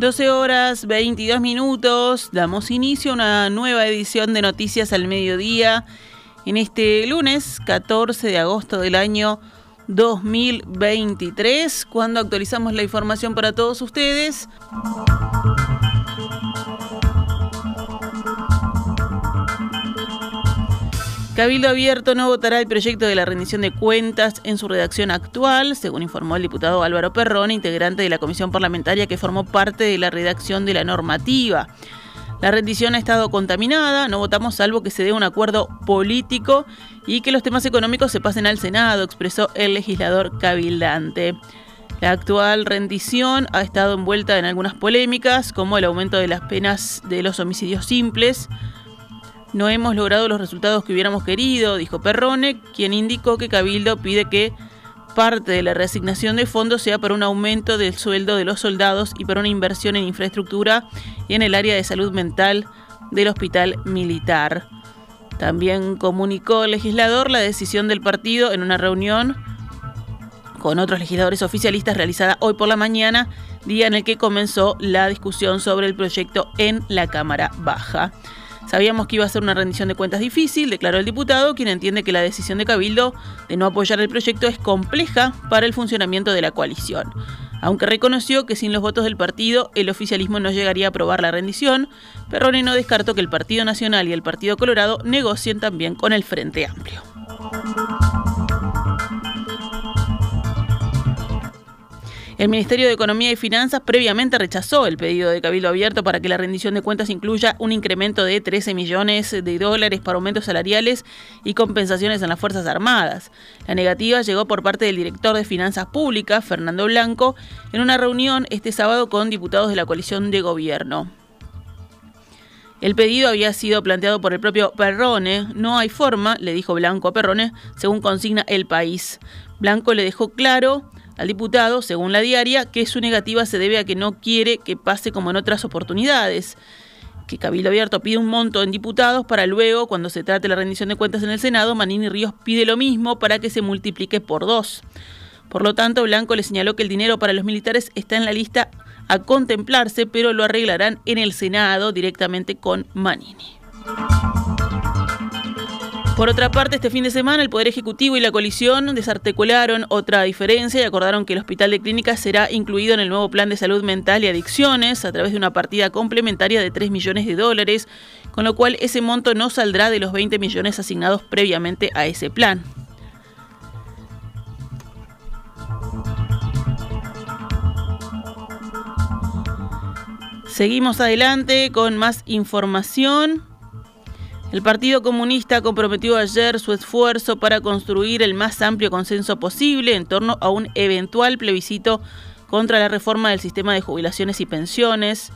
12 horas 22 minutos, damos inicio a una nueva edición de Noticias al Mediodía en este lunes 14 de agosto del año 2023, cuando actualizamos la información para todos ustedes. Cabildo Abierto no votará el proyecto de la rendición de cuentas en su redacción actual, según informó el diputado Álvaro Perrón, integrante de la comisión parlamentaria que formó parte de la redacción de la normativa. La rendición ha estado contaminada, no votamos salvo que se dé un acuerdo político y que los temas económicos se pasen al Senado, expresó el legislador cabildante. La actual rendición ha estado envuelta en algunas polémicas, como el aumento de las penas de los homicidios simples, no hemos logrado los resultados que hubiéramos querido, dijo Perrone, quien indicó que Cabildo pide que parte de la reasignación de fondos sea para un aumento del sueldo de los soldados y para una inversión en infraestructura y en el área de salud mental del hospital militar. También comunicó el legislador la decisión del partido en una reunión con otros legisladores oficialistas realizada hoy por la mañana, día en el que comenzó la discusión sobre el proyecto en la Cámara Baja. Sabíamos que iba a ser una rendición de cuentas difícil, declaró el diputado, quien entiende que la decisión de Cabildo de no apoyar el proyecto es compleja para el funcionamiento de la coalición. Aunque reconoció que sin los votos del partido el oficialismo no llegaría a aprobar la rendición, Perrone no descartó que el Partido Nacional y el Partido Colorado negocien también con el Frente Amplio. El Ministerio de Economía y Finanzas previamente rechazó el pedido de Cabildo Abierto para que la rendición de cuentas incluya un incremento de 13 millones de dólares para aumentos salariales y compensaciones en las Fuerzas Armadas. La negativa llegó por parte del director de Finanzas Públicas, Fernando Blanco, en una reunión este sábado con diputados de la coalición de gobierno. El pedido había sido planteado por el propio Perrone. No hay forma, le dijo Blanco a Perrone, según consigna el país. Blanco le dejó claro al diputado, según la diaria, que su negativa se debe a que no quiere que pase como en otras oportunidades que Cabildo Abierto pide un monto en diputados para luego, cuando se trate la rendición de cuentas en el Senado, Manini Ríos pide lo mismo para que se multiplique por dos. Por lo tanto, Blanco le señaló que el dinero para los militares está en la lista a contemplarse, pero lo arreglarán en el Senado directamente con Manini. Por otra parte, este fin de semana el Poder Ejecutivo y la coalición desarticularon otra diferencia y acordaron que el Hospital de Clínicas será incluido en el nuevo Plan de Salud Mental y Adicciones a través de una partida complementaria de 3 millones de dólares, con lo cual ese monto no saldrá de los 20 millones asignados previamente a ese plan. Seguimos adelante con más información. El Partido Comunista comprometió ayer su esfuerzo para construir el más amplio consenso posible en torno a un eventual plebiscito contra la reforma del sistema de jubilaciones y pensiones.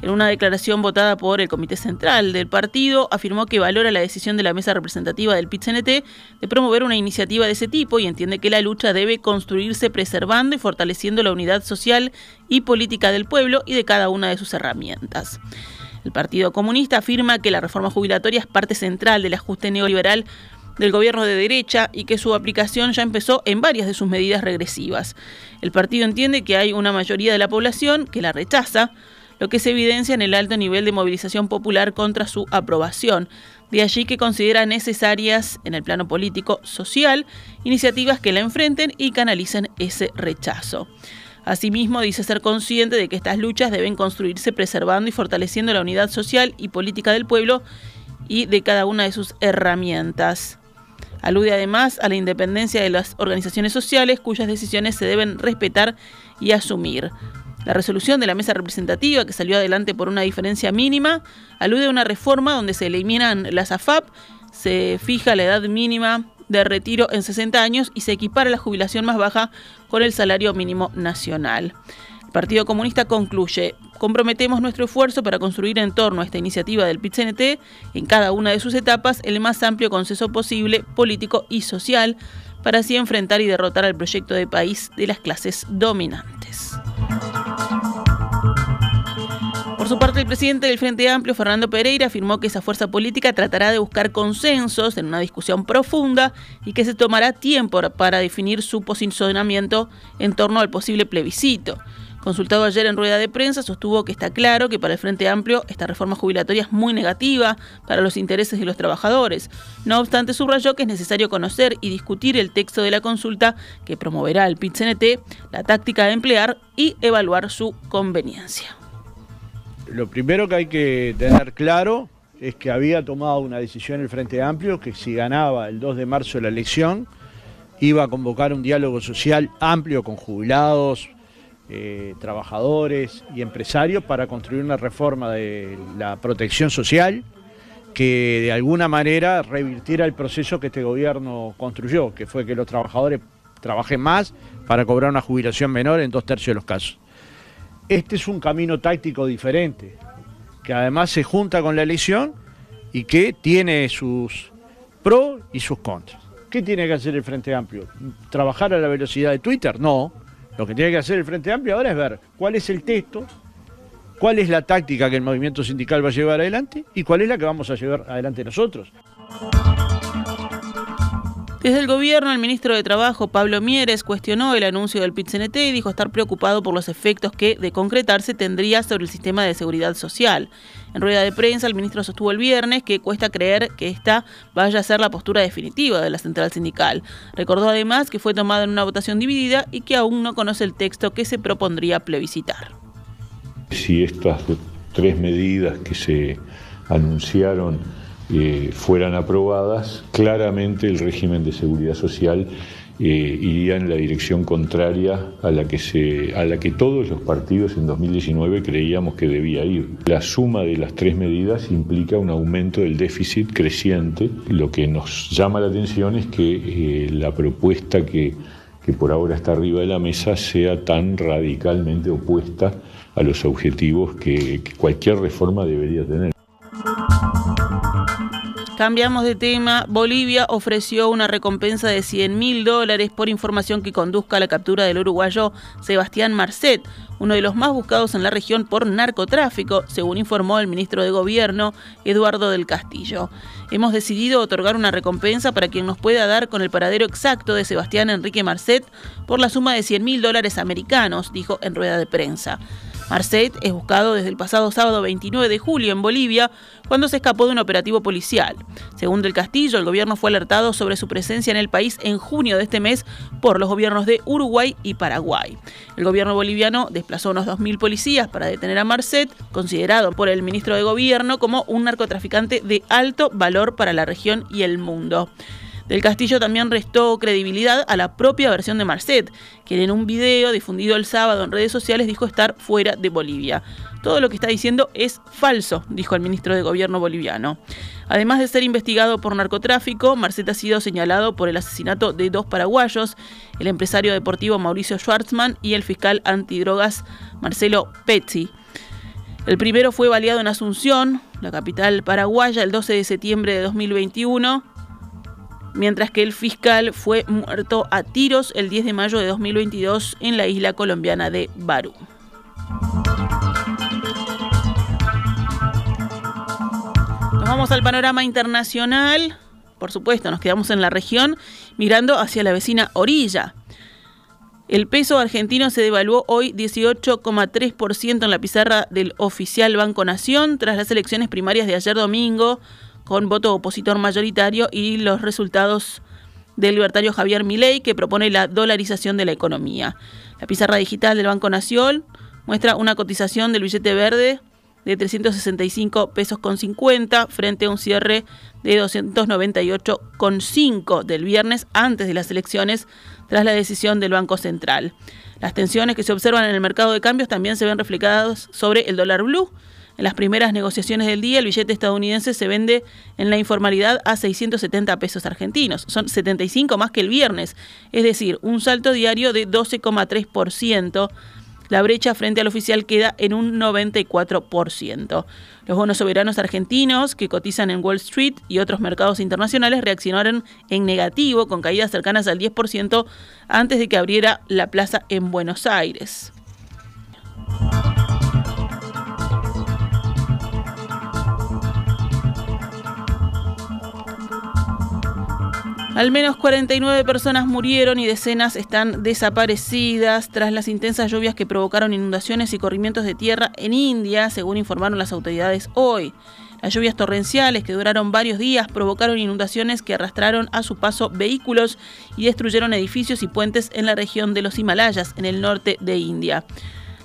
En una declaración votada por el Comité Central del partido, afirmó que valora la decisión de la mesa representativa del PIT-CNT de promover una iniciativa de ese tipo y entiende que la lucha debe construirse preservando y fortaleciendo la unidad social y política del pueblo y de cada una de sus herramientas. El Partido Comunista afirma que la reforma jubilatoria es parte central del ajuste neoliberal del gobierno de derecha y que su aplicación ya empezó en varias de sus medidas regresivas. El partido entiende que hay una mayoría de la población que la rechaza, lo que se evidencia en el alto nivel de movilización popular contra su aprobación. De allí que considera necesarias en el plano político social iniciativas que la enfrenten y canalicen ese rechazo. Asimismo, dice ser consciente de que estas luchas deben construirse preservando y fortaleciendo la unidad social y política del pueblo y de cada una de sus herramientas. Alude además a la independencia de las organizaciones sociales cuyas decisiones se deben respetar y asumir. La resolución de la mesa representativa, que salió adelante por una diferencia mínima, alude a una reforma donde se eliminan las AFAP, se fija la edad mínima de retiro en 60 años y se equipara la jubilación más baja con el salario mínimo nacional. El Partido Comunista concluye, comprometemos nuestro esfuerzo para construir en torno a esta iniciativa del pit en cada una de sus etapas, el más amplio consenso posible, político y social, para así enfrentar y derrotar al proyecto de país de las clases dominantes su parte, el presidente del Frente Amplio, Fernando Pereira, afirmó que esa fuerza política tratará de buscar consensos en una discusión profunda y que se tomará tiempo para definir su posicionamiento en torno al posible plebiscito. Consultado ayer en rueda de prensa, sostuvo que está claro que para el Frente Amplio esta reforma jubilatoria es muy negativa para los intereses de los trabajadores. No obstante, subrayó que es necesario conocer y discutir el texto de la consulta que promoverá el pit la táctica de emplear y evaluar su conveniencia. Lo primero que hay que tener claro es que había tomado una decisión el Frente Amplio que si ganaba el 2 de marzo la elección iba a convocar un diálogo social amplio con jubilados, eh, trabajadores y empresarios para construir una reforma de la protección social que de alguna manera revirtiera el proceso que este gobierno construyó, que fue que los trabajadores trabajen más para cobrar una jubilación menor en dos tercios de los casos. Este es un camino táctico diferente, que además se junta con la elección y que tiene sus pros y sus contras. ¿Qué tiene que hacer el Frente Amplio? ¿Trabajar a la velocidad de Twitter? No. Lo que tiene que hacer el Frente Amplio ahora es ver cuál es el texto, cuál es la táctica que el movimiento sindical va a llevar adelante y cuál es la que vamos a llevar adelante nosotros. Desde el gobierno, el ministro de Trabajo, Pablo Mieres, cuestionó el anuncio del pit y dijo estar preocupado por los efectos que, de concretarse, tendría sobre el sistema de seguridad social. En rueda de prensa, el ministro sostuvo el viernes que cuesta creer que esta vaya a ser la postura definitiva de la central sindical. Recordó además que fue tomada en una votación dividida y que aún no conoce el texto que se propondría plebiscitar. Si estas tres medidas que se anunciaron eh, fueran aprobadas, claramente el régimen de seguridad social eh, iría en la dirección contraria a la, que se, a la que todos los partidos en 2019 creíamos que debía ir. La suma de las tres medidas implica un aumento del déficit creciente. Lo que nos llama la atención es que eh, la propuesta que, que por ahora está arriba de la mesa sea tan radicalmente opuesta a los objetivos que cualquier reforma debería tener. Cambiamos de tema. Bolivia ofreció una recompensa de 100 mil dólares por información que conduzca a la captura del uruguayo Sebastián Marcet, uno de los más buscados en la región por narcotráfico, según informó el ministro de Gobierno, Eduardo del Castillo. Hemos decidido otorgar una recompensa para quien nos pueda dar con el paradero exacto de Sebastián Enrique Marcet por la suma de 100 mil dólares americanos, dijo en rueda de prensa. Marcet es buscado desde el pasado sábado 29 de julio en Bolivia, cuando se escapó de un operativo policial. Según Del Castillo, el gobierno fue alertado sobre su presencia en el país en junio de este mes por los gobiernos de Uruguay y Paraguay. El gobierno boliviano desplazó unos 2.000 policías para detener a Marcet, considerado por el ministro de Gobierno como un narcotraficante de alto valor para la región y el mundo. Del Castillo también restó credibilidad a la propia versión de Marcet, quien en un video difundido el sábado en redes sociales dijo estar fuera de Bolivia. Todo lo que está diciendo es falso, dijo el ministro de Gobierno boliviano. Además de ser investigado por narcotráfico, Marcet ha sido señalado por el asesinato de dos paraguayos, el empresario deportivo Mauricio Schwartzman y el fiscal antidrogas Marcelo Pezzi. El primero fue baleado en Asunción, la capital paraguaya, el 12 de septiembre de 2021 mientras que el fiscal fue muerto a tiros el 10 de mayo de 2022 en la isla colombiana de Barú. Nos vamos al panorama internacional. Por supuesto, nos quedamos en la región mirando hacia la vecina orilla. El peso argentino se devaluó hoy 18,3% en la pizarra del oficial Banco Nación tras las elecciones primarias de ayer domingo con voto opositor mayoritario y los resultados del libertario Javier Milei, que propone la dolarización de la economía. La pizarra digital del Banco Nación muestra una cotización del billete verde de 365 pesos con 50 frente a un cierre de 298,5 del viernes antes de las elecciones tras la decisión del Banco Central. Las tensiones que se observan en el mercado de cambios también se ven reflejadas sobre el dólar blue, en las primeras negociaciones del día, el billete estadounidense se vende en la informalidad a 670 pesos argentinos. Son 75 más que el viernes, es decir, un salto diario de 12,3%. La brecha frente al oficial queda en un 94%. Los bonos soberanos argentinos que cotizan en Wall Street y otros mercados internacionales reaccionaron en negativo con caídas cercanas al 10% antes de que abriera la plaza en Buenos Aires. Al menos 49 personas murieron y decenas están desaparecidas tras las intensas lluvias que provocaron inundaciones y corrimientos de tierra en India, según informaron las autoridades hoy. Las lluvias torrenciales que duraron varios días provocaron inundaciones que arrastraron a su paso vehículos y destruyeron edificios y puentes en la región de los Himalayas, en el norte de India.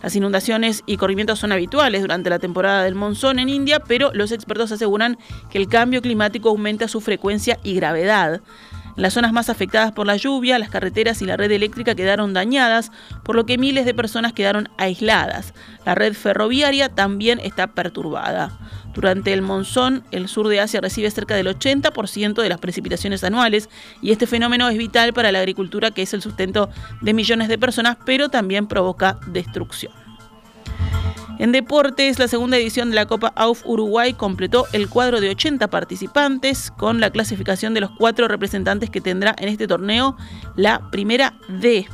Las inundaciones y corrimientos son habituales durante la temporada del monzón en India, pero los expertos aseguran que el cambio climático aumenta su frecuencia y gravedad. En las zonas más afectadas por la lluvia, las carreteras y la red eléctrica quedaron dañadas, por lo que miles de personas quedaron aisladas. La red ferroviaria también está perturbada. Durante el monzón, el sur de Asia recibe cerca del 80% de las precipitaciones anuales y este fenómeno es vital para la agricultura que es el sustento de millones de personas, pero también provoca destrucción. En deportes, la segunda edición de la Copa AUF Uruguay completó el cuadro de 80 participantes con la clasificación de los cuatro representantes que tendrá en este torneo la primera D.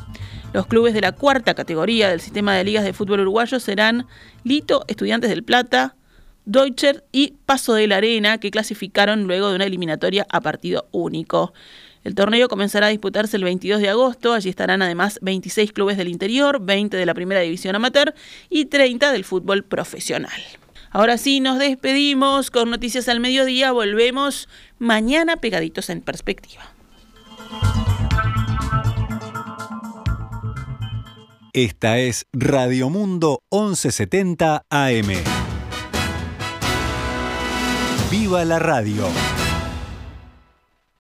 Los clubes de la cuarta categoría del sistema de ligas de fútbol uruguayo serán Lito, Estudiantes del Plata, Deutscher y Paso de la Arena, que clasificaron luego de una eliminatoria a partido único. El torneo comenzará a disputarse el 22 de agosto. Allí estarán además 26 clubes del interior, 20 de la primera división amateur y 30 del fútbol profesional. Ahora sí, nos despedimos con noticias al mediodía. Volvemos mañana pegaditos en perspectiva. Esta es Radio Mundo 1170 AM. ¡Viva la radio!